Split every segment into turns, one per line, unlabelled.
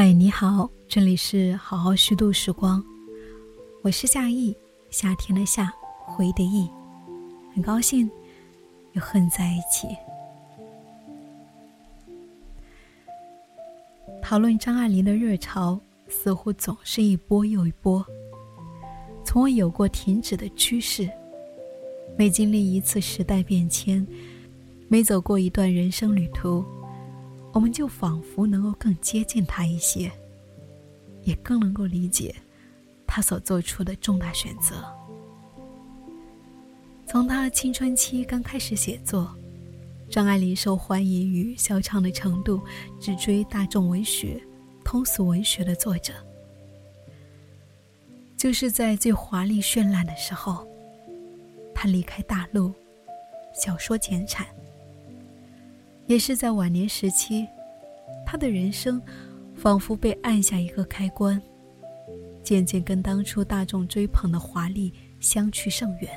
嗨，你好，这里是好好虚度时光，我是夏意，夏天的夏，回的意，很高兴又和你在一起。讨论张爱玲的热潮，似乎总是一波又一波，从未有过停止的趋势。每经历一次时代变迁，每走过一段人生旅途。我们就仿佛能够更接近他一些，也更能够理解他所做出的重大选择。从他青春期刚开始写作，张爱玲受欢迎与销唱的程度，只追大众文学、通俗文学的作者。就是在最华丽绚烂的时候，他离开大陆，小说减产。也是在晚年时期，他的人生仿佛被按下一个开关，渐渐跟当初大众追捧的华丽相去甚远，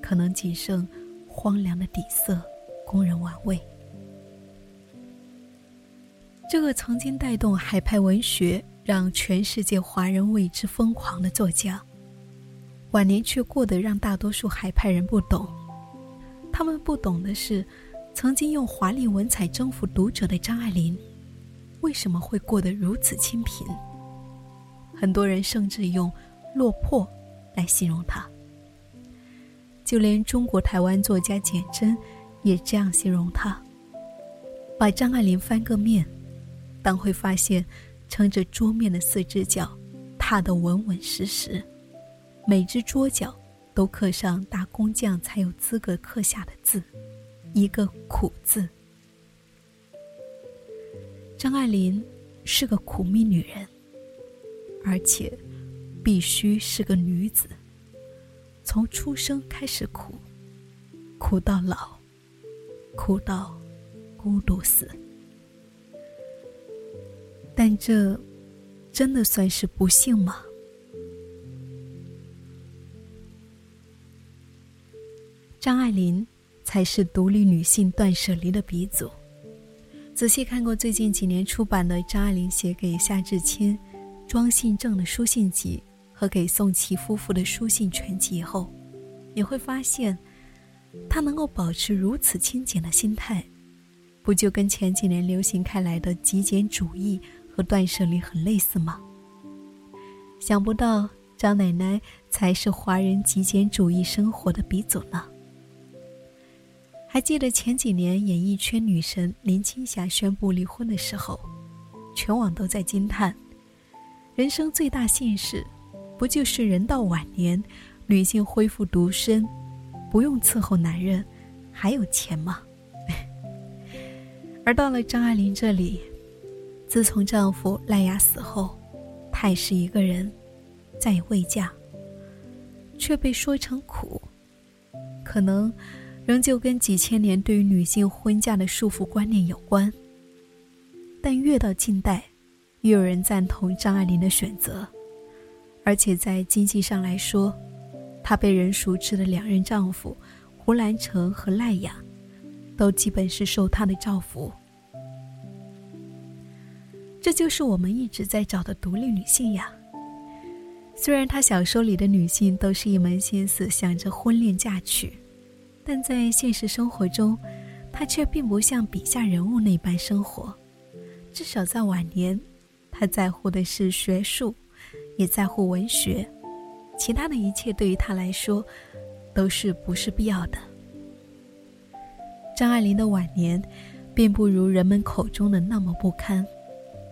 可能仅剩荒凉的底色供人玩味。这个曾经带动海派文学，让全世界华人为之疯狂的作家，晚年却过得让大多数海派人不懂。他们不懂的是。曾经用华丽文采征服读者的张爱玲，为什么会过得如此清贫？很多人甚至用“落魄”来形容她。就连中国台湾作家简真，也这样形容她。把张爱玲翻个面，当会发现，撑着桌面的四只脚，踏得稳稳实实，每只桌角都刻上大工匠才有资格刻下的字。一个苦字。张爱玲是个苦命女人，而且必须是个女子。从出生开始苦，苦到老，苦到孤独死。但这真的算是不幸吗？张爱玲。才是独立女性断舍离的鼻祖。仔细看过最近几年出版的张爱玲写给夏志清、庄信正的书信集和给宋琦夫妇的书信全集后，你会发现，她能够保持如此清简的心态，不就跟前几年流行开来的极简主义和断舍离很类似吗？想不到张奶奶才是华人极简主义生活的鼻祖呢。还记得前几年演艺圈女神林青霞宣布离婚的时候，全网都在惊叹：人生最大幸事，不就是人到晚年，女性恢复独身，不用伺候男人，还有钱吗？而到了张爱玲这里，自从丈夫赖雅死后，她也是一个人，再也未嫁，却被说成苦，可能。仍旧跟几千年对于女性婚嫁的束缚观念有关，但越到近代，越有人赞同张爱玲的选择，而且在经济上来说，她被人熟知的两任丈夫胡兰成和赖雅，都基本是受她的照拂。这就是我们一直在找的独立女性呀。虽然她小说里的女性都是一门心思想着婚恋嫁娶。但在现实生活中，他却并不像笔下人物那般生活。至少在晚年，他在乎的是学术，也在乎文学，其他的一切对于他来说，都是不是必要的。张爱玲的晚年，并不如人们口中的那么不堪，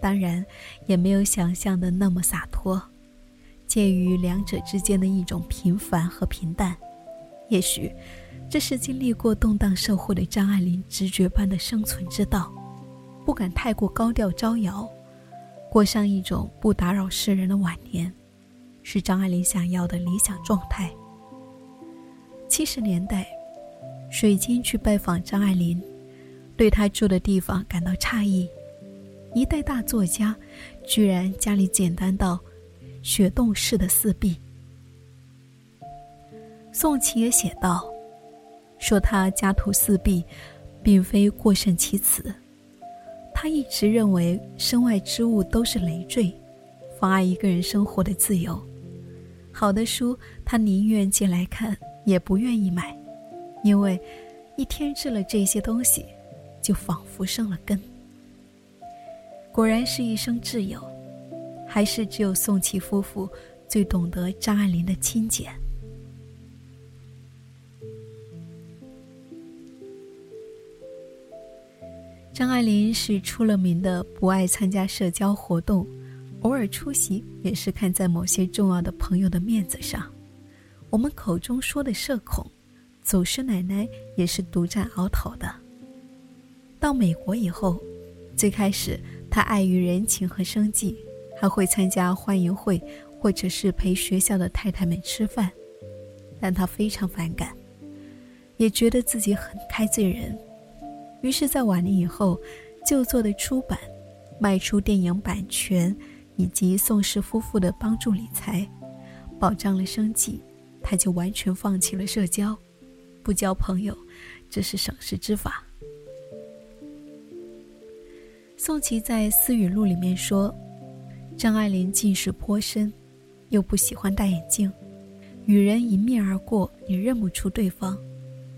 当然，也没有想象的那么洒脱，介于两者之间的一种平凡和平淡，也许。这是经历过动荡社会的张爱玲直觉般的生存之道，不敢太过高调招摇，过上一种不打扰世人的晚年，是张爱玲想要的理想状态。七十年代，水晶去拜访张爱玲，对她住的地方感到诧异，一代大作家，居然家里简单到雪洞式的四壁。宋琦也写道。说他家徒四壁，并非过甚其词。他一直认为身外之物都是累赘，妨碍一个人生活的自由。好的书，他宁愿借来看，也不愿意买，因为一添置了这些东西，就仿佛生了根。果然是一生挚友，还是只有宋琦夫妇最懂得张爱玲的清简。张爱玲是出了名的不爱参加社交活动，偶尔出席也是看在某些重要的朋友的面子上。我们口中说的社恐，祖师奶奶也是独占鳌头的。到美国以后，最开始她碍于人情和生计，还会参加欢迎会，或者是陪学校的太太们吃饭，但她非常反感，也觉得自己很开罪人。于是，在晚年以后，旧作的出版、卖出电影版权，以及宋氏夫妇的帮助理财，保障了生计，他就完全放弃了社交，不交朋友，这是省事之法。宋琦在《私语录》里面说：“张爱玲近视颇深，又不喜欢戴眼镜，与人迎面而过也认不出对方。”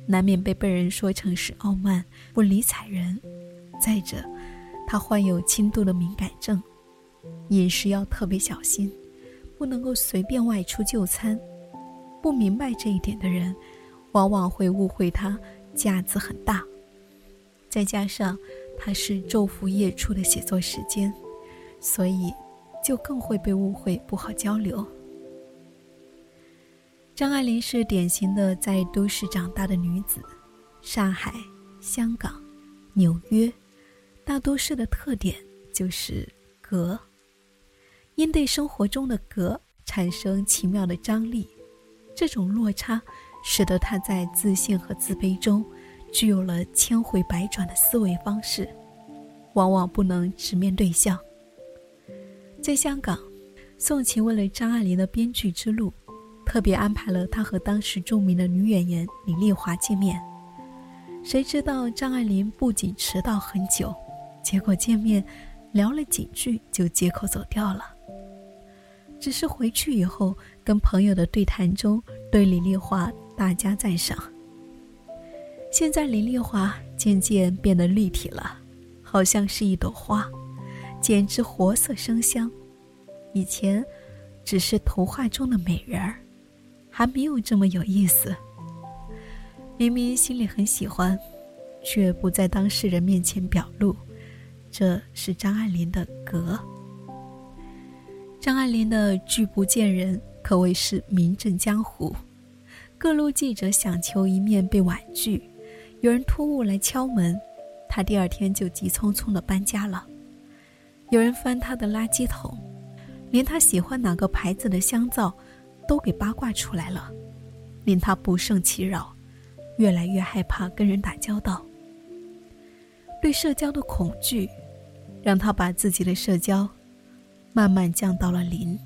难免被被人说成是傲慢、不理睬人。再者，他患有轻度的敏感症，饮食要特别小心，不能够随便外出就餐。不明白这一点的人，往往会误会他架子很大。再加上他是昼伏夜出的写作时间，所以就更会被误会不好交流。张爱玲是典型的在都市长大的女子，上海、香港、纽约，大都市的特点就是格。因对生活中的格产生奇妙的张力，这种落差使得她在自信和自卑中具有了千回百转的思维方式，往往不能直面对象。在香港，宋琦为了张爱玲的编剧之路。特别安排了他和当时著名的女演员李丽华见面。谁知道张爱玲不仅迟到很久，结果见面聊了几句就借口走掉了。只是回去以后跟朋友的对谈中，对李丽华大加赞赏。现在李丽华渐渐变得立体了，好像是一朵花，简直活色生香。以前只是图画中的美人儿。还没有这么有意思。明明心里很喜欢，却不在当事人面前表露，这是张爱玲的格。张爱玲的拒不见人可谓是名震江湖，各路记者想求一面被婉拒，有人突兀来敲门，她第二天就急匆匆的搬家了。有人翻她的垃圾桶，连她喜欢哪个牌子的香皂。都给八卦出来了，令他不胜其扰，越来越害怕跟人打交道。对社交的恐惧，让他把自己的社交慢慢降到了零。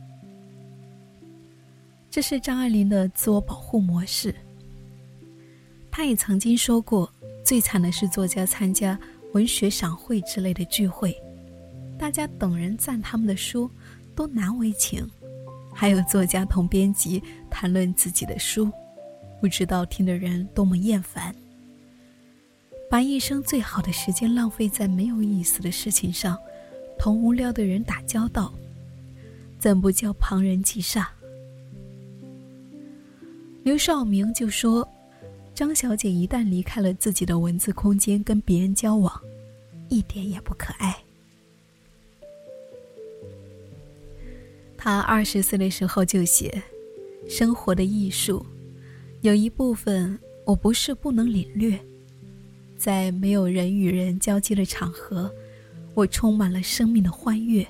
这是张爱玲的自我保护模式。她也曾经说过，最惨的是作家参加文学赏会之类的聚会，大家等人赞他们的书，都难为情。还有作家同编辑谈论自己的书，不知道听的人多么厌烦。把一生最好的时间浪费在没有意思的事情上，同无聊的人打交道，怎不叫旁人忌煞？刘少明就说：“张小姐一旦离开了自己的文字空间，跟别人交往，一点也不可爱。”他二十岁的时候就写《生活的艺术》，有一部分我不是不能领略，在没有人与人交接的场合，我充满了生命的欢悦。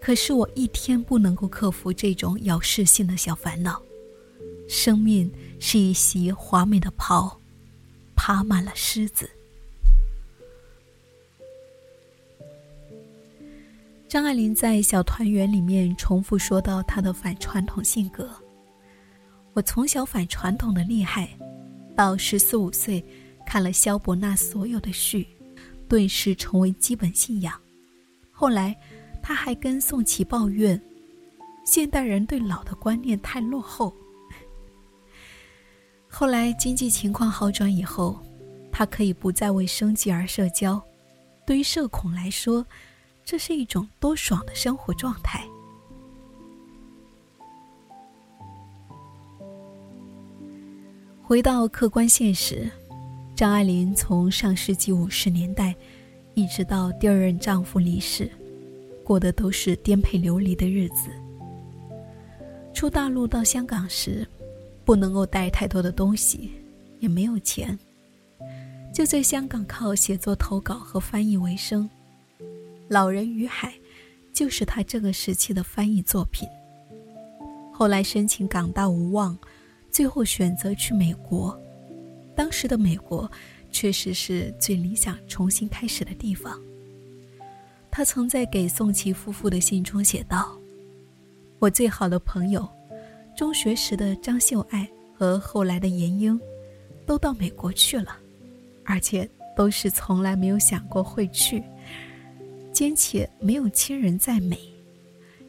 可是我一天不能够克服这种咬噬性的小烦恼。生命是一袭华美的袍，爬满了虱子。张爱玲在《小团圆》里面重复说到她的反传统性格。我从小反传统的厉害，到十四五岁看了萧伯纳所有的序，顿时成为基本信仰。后来，他还跟宋琦抱怨，现代人对老的观念太落后。后来经济情况好转以后，他可以不再为生计而社交。对于社恐来说，这是一种多爽的生活状态。回到客观现实，张爱玲从上世纪五十年代，一直到第二任丈夫离世，过的都是颠沛流离的日子。出大陆到香港时，不能够带太多的东西，也没有钱，就在香港靠写作投稿和翻译为生。《老人与海》就是他这个时期的翻译作品。后来申请港大无望。最后选择去美国，当时的美国确实是最理想重新开始的地方。他曾在给宋琦夫妇的信中写道：“我最好的朋友，中学时的张秀爱和后来的严英，都到美国去了，而且都是从来没有想过会去，兼且没有亲人在美，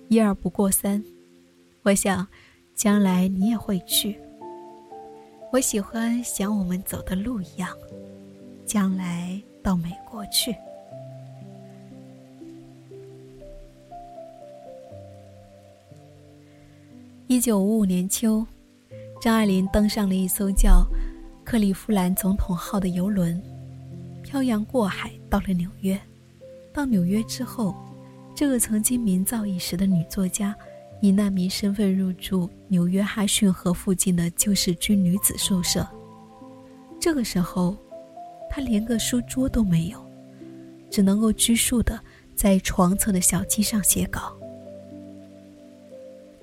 一而不过三。我想，将来你也会去。”我喜欢像我们走的路一样，将来到美国去。一九五五年秋，张爱玲登上了一艘叫“克利夫兰总统号”的游轮，漂洋过海到了纽约。到纽约之后，这个曾经名噪一时的女作家。以难民身份入住纽约哈逊河附近的救世军女子宿舍。这个时候，他连个书桌都没有，只能够拘束的在床侧的小机上写稿。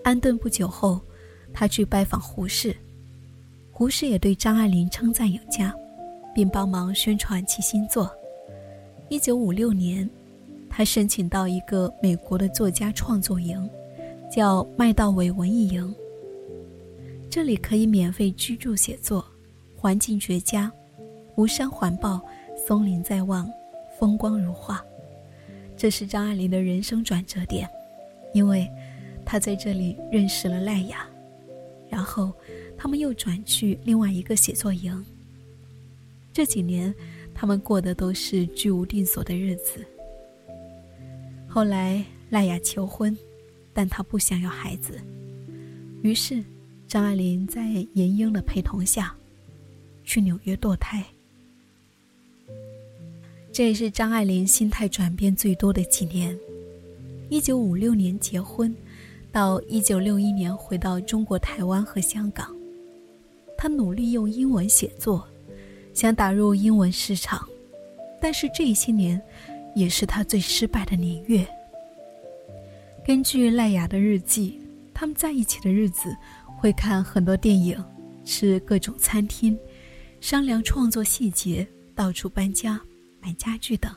安顿不久后，他去拜访胡适，胡适也对张爱玲称赞有加，并帮忙宣传其新作。一九五六年，他申请到一个美国的作家创作营。叫麦道韦文艺营。这里可以免费居住写作，环境绝佳，无山环抱，松林在望，风光如画。这是张爱玲的人生转折点，因为她在这里认识了赖雅，然后他们又转去另外一个写作营。这几年，他们过的都是居无定所的日子。后来赖雅求婚。但她不想要孩子，于是张爱玲在严英的陪同下，去纽约堕胎。这也是张爱玲心态转变最多的几年。一九五六年结婚，到一九六一年回到中国台湾和香港，她努力用英文写作，想打入英文市场，但是这些年，也是他最失败的年月。根据赖雅的日记，他们在一起的日子会看很多电影，吃各种餐厅，商量创作细节，到处搬家、买家具等。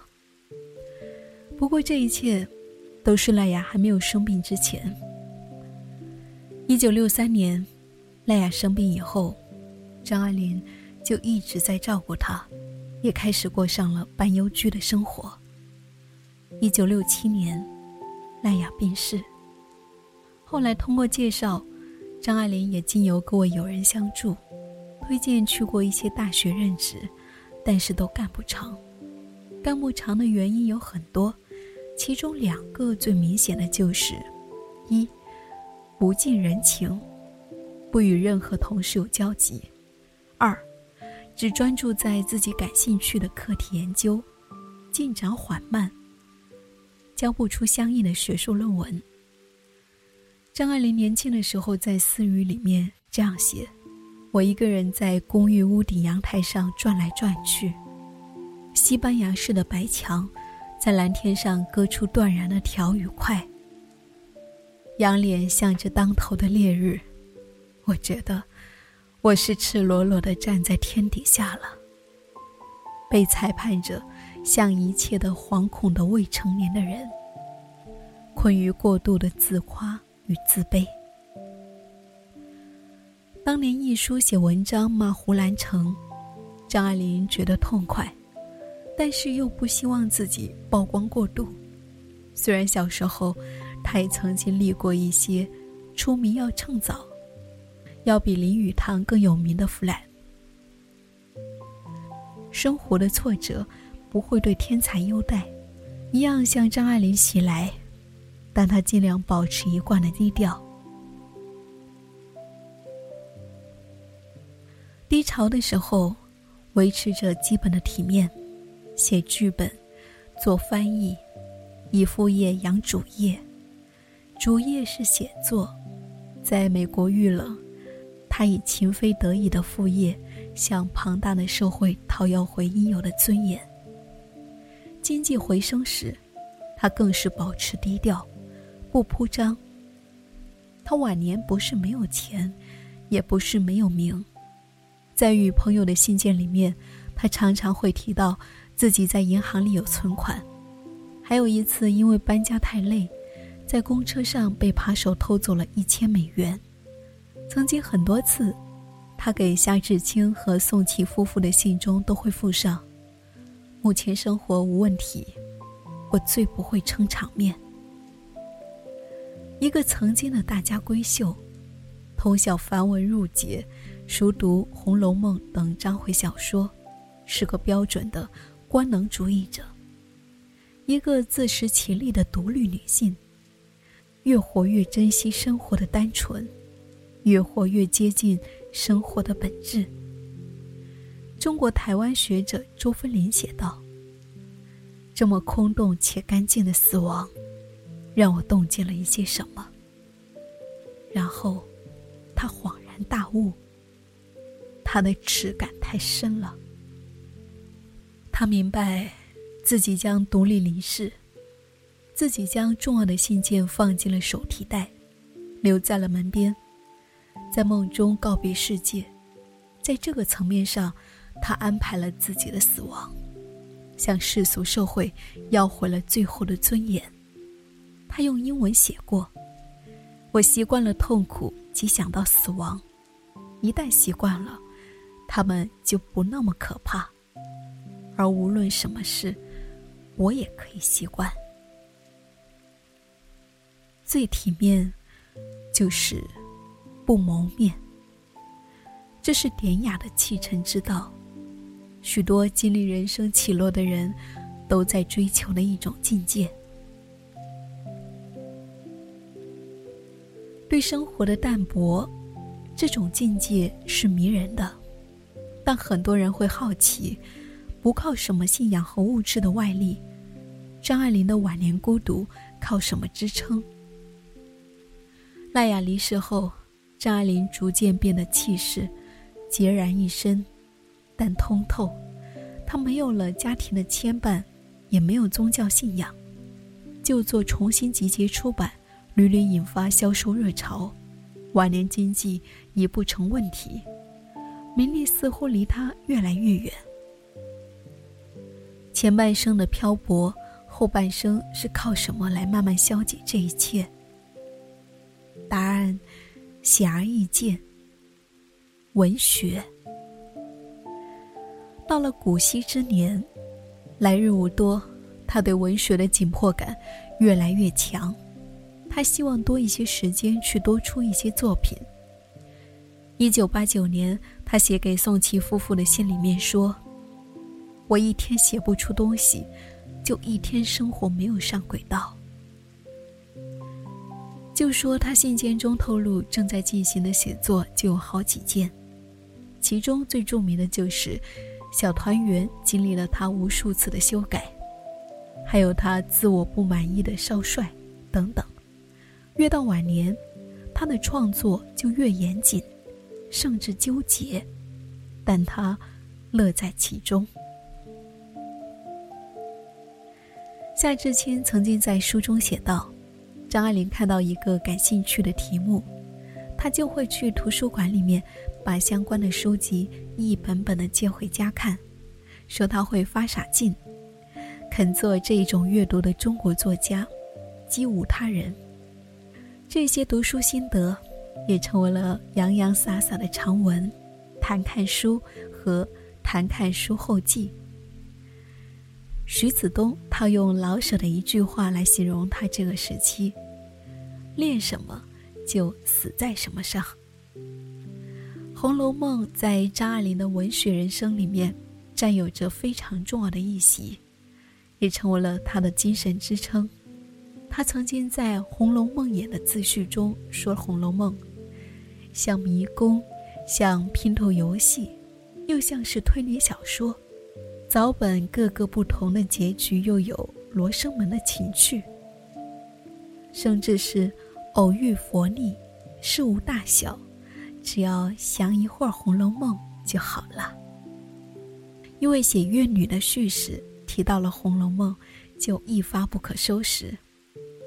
不过这一切都是赖雅还没有生病之前。一九六三年，赖雅生病以后，张爱玲就一直在照顾她，也开始过上了半幽居的生活。一九六七年。赖雅病逝。后来通过介绍，张爱玲也经由各位友人相助，推荐去过一些大学任职，但是都干不长。干不长的原因有很多，其中两个最明显的就是：一，不近人情，不与任何同事有交集；二，只专注在自己感兴趣的课题研究，进展缓慢。交不出相应的学术论文。张爱玲年轻的时候在私语里面这样写：“我一个人在公寓屋顶阳台上转来转去，西班牙式的白墙，在蓝天上割出断然的条与块。仰脸向着当头的烈日，我觉得我是赤裸裸的站在天底下了，被裁判着。”像一切的惶恐的未成年的人，困于过度的自夸与自卑。当年一书写文章骂胡兰成，张爱玲觉得痛快，但是又不希望自己曝光过度。虽然小时候，他也曾经历过一些出名要趁早，要比林语堂更有名的腐烂。生活的挫折不会对天才优待，一样向张爱玲袭来，但她尽量保持一贯的低调。低潮的时候，维持着基本的体面，写剧本，做翻译，以副业养主业。主业是写作，在美国遇冷，他以情非得已的副业，向庞大的社会讨要回应有的尊严。经济回升时，他更是保持低调，不铺张。他晚年不是没有钱，也不是没有名，在与朋友的信件里面，他常常会提到自己在银行里有存款，还有一次因为搬家太累。在公车上被扒手偷走了一千美元。曾经很多次，他给夏志清和宋琦夫妇的信中都会附上：“目前生活无问题，我最不会撑场面。”一个曾经的大家闺秀，通晓繁文缛节，熟读《红楼梦》等章回小说，是个标准的官能主义者，一个自食其力的独立女性。越活越珍惜生活的单纯，越活越接近生活的本质。中国台湾学者周芬林写道：“这么空洞且干净的死亡，让我洞见了一些什么。”然后，他恍然大悟。他的耻感太深了。他明白，自己将独立离世。自己将重要的信件放进了手提袋，留在了门边，在梦中告别世界。在这个层面上，他安排了自己的死亡，向世俗社会要回了最后的尊严。他用英文写过：“我习惯了痛苦及想到死亡，一旦习惯了，他们就不那么可怕。而无论什么事，我也可以习惯。”最体面，就是不谋面。这是典雅的弃臣之道。许多经历人生起落的人，都在追求的一种境界。对生活的淡泊，这种境界是迷人的。但很多人会好奇，不靠什么信仰和物质的外力，张爱玲的晚年孤独靠什么支撑？赖雅离世后，张爱玲逐渐变得气势孑然一身，但通透。他没有了家庭的牵绊，也没有宗教信仰，就做重新集结出版，屡屡引发销售热潮。晚年经济已不成问题，名利似乎离他越来越远。前半生的漂泊，后半生是靠什么来慢慢消解这一切？答案显而易见。文学到了古稀之年，来日无多，他对文学的紧迫感越来越强。他希望多一些时间去多出一些作品。一九八九年，他写给宋琦夫妇的信里面说：“我一天写不出东西，就一天生活没有上轨道。”就说他信件中透露正在进行的写作就有好几件，其中最著名的就是《小团圆》，经历了他无数次的修改，还有他自我不满意的少帅等等。越到晚年，他的创作就越严谨，甚至纠结，但他乐在其中。夏志清曾经在书中写道。张爱玲看到一个感兴趣的题目，她就会去图书馆里面把相关的书籍一本本的借回家看，说他会发傻劲。肯做这种阅读的中国作家，几无他人。这些读书心得，也成为了洋洋洒洒的长文，《谈看书》和《谈看书后记》。徐子东套用老舍的一句话来形容他这个时期：“练什么，就死在什么上。”《红楼梦》在张爱玲的文学人生里面占有着非常重要的一席，也成为了她的精神支撑。她曾经在《红楼梦魇》的自序中说：“《红楼梦》像迷宫，像拼图游戏，又像是推理小说。早本各个不同的结局，又有罗生门的情趣，甚至是偶遇佛力，事无大小，只要想一会儿《红楼梦》就好了。因为写怨女的叙事提到了《红楼梦》，就一发不可收拾。”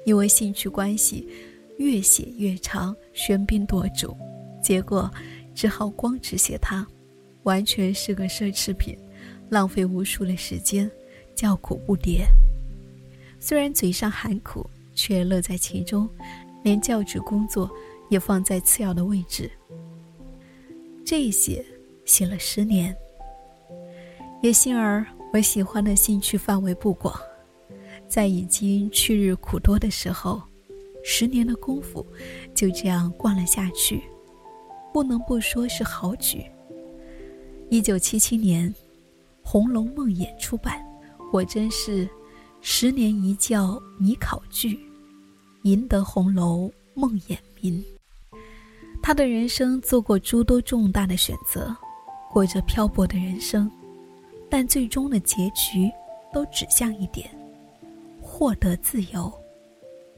因为兴趣关系，越写越长，喧宾夺主，结果只好光只写它，完全是个奢侈品，浪费无数的时间，叫苦不迭。虽然嘴上喊苦，却乐在其中，连教职工作也放在次要的位置。这些写了十年，也幸而我喜欢的兴趣范围不广。在已经去日苦多的时候，十年的功夫就这样灌了下去，不能不说是好举。一九七七年，《红楼梦演》出版，果真是十年一觉拟考据，赢得红楼梦眼名。他的人生做过诸多重大的选择，过着漂泊的人生，但最终的结局都指向一点。获得自由，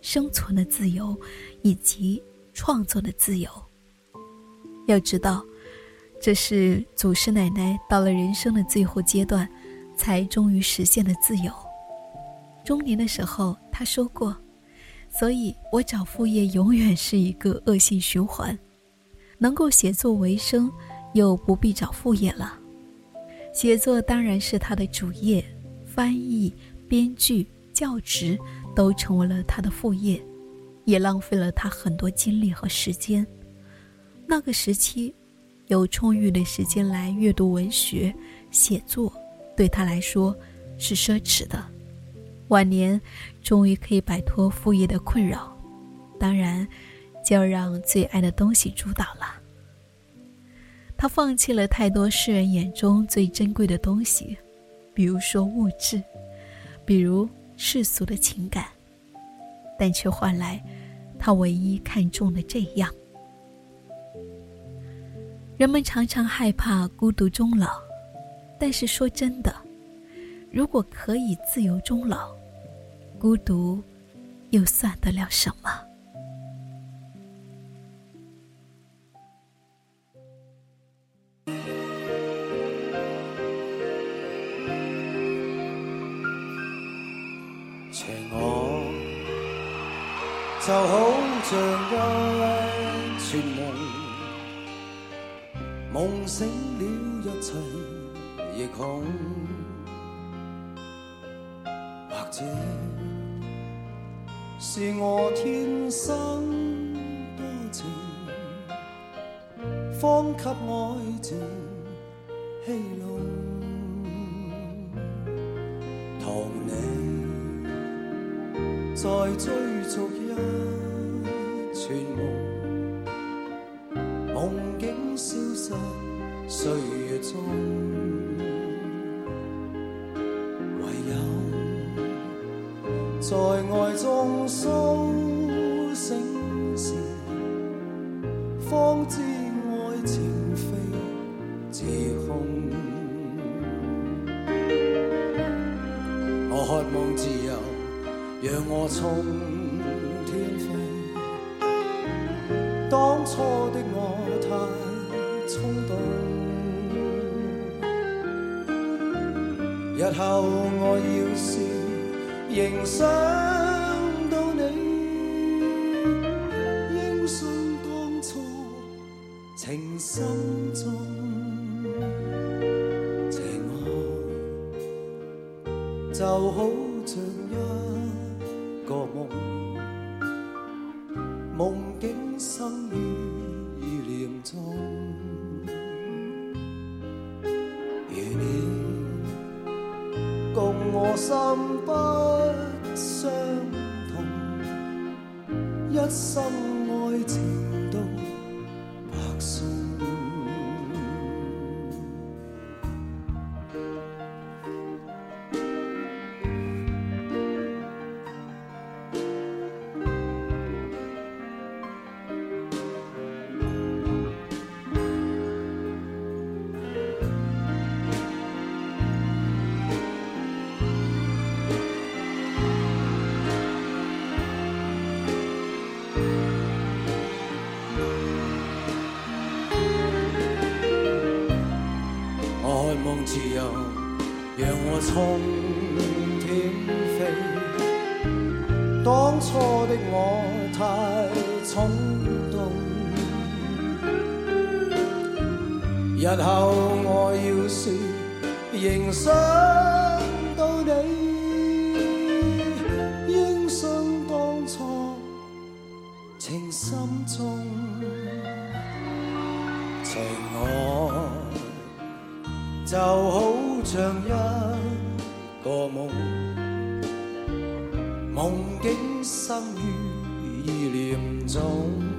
生存的自由，以及创作的自由。要知道，这是祖师奶奶到了人生的最后阶段，才终于实现的自由。中年的时候，他说过：“所以我找副业永远是一个恶性循环。能够写作为生，又不必找副业了。写作当然是他的主业，翻译、编剧。”教职都成为了他的副业，也浪费了他很多精力和时间。那个时期，有充裕的时间来阅读文学、写作，对他来说是奢侈的。晚年终于可以摆脱副业的困扰，当然就要让最爱的东西主导了。他放弃了太多世人眼中最珍贵的东西，比如说物质，比如。世俗的情感，但却换来他唯一看重的这样。人们常常害怕孤独终老，但是说真的，如果可以自由终老，孤独又算得了什么？
就好像一串梦，梦醒了，一切亦空。或者是我天生多情，方给爱情。戏弄。同你再追逐。梦，梦境消失岁月中，唯有在爱中苏醒时，方知爱情非自控。我渴望自由，让我冲当初的我太冲动，日后我要是仍想自由，让我冲天飞。当初的我太冲动，日后我要是仍想到你，应想当初情深中情爱。就好像一个梦，梦境生于意念中。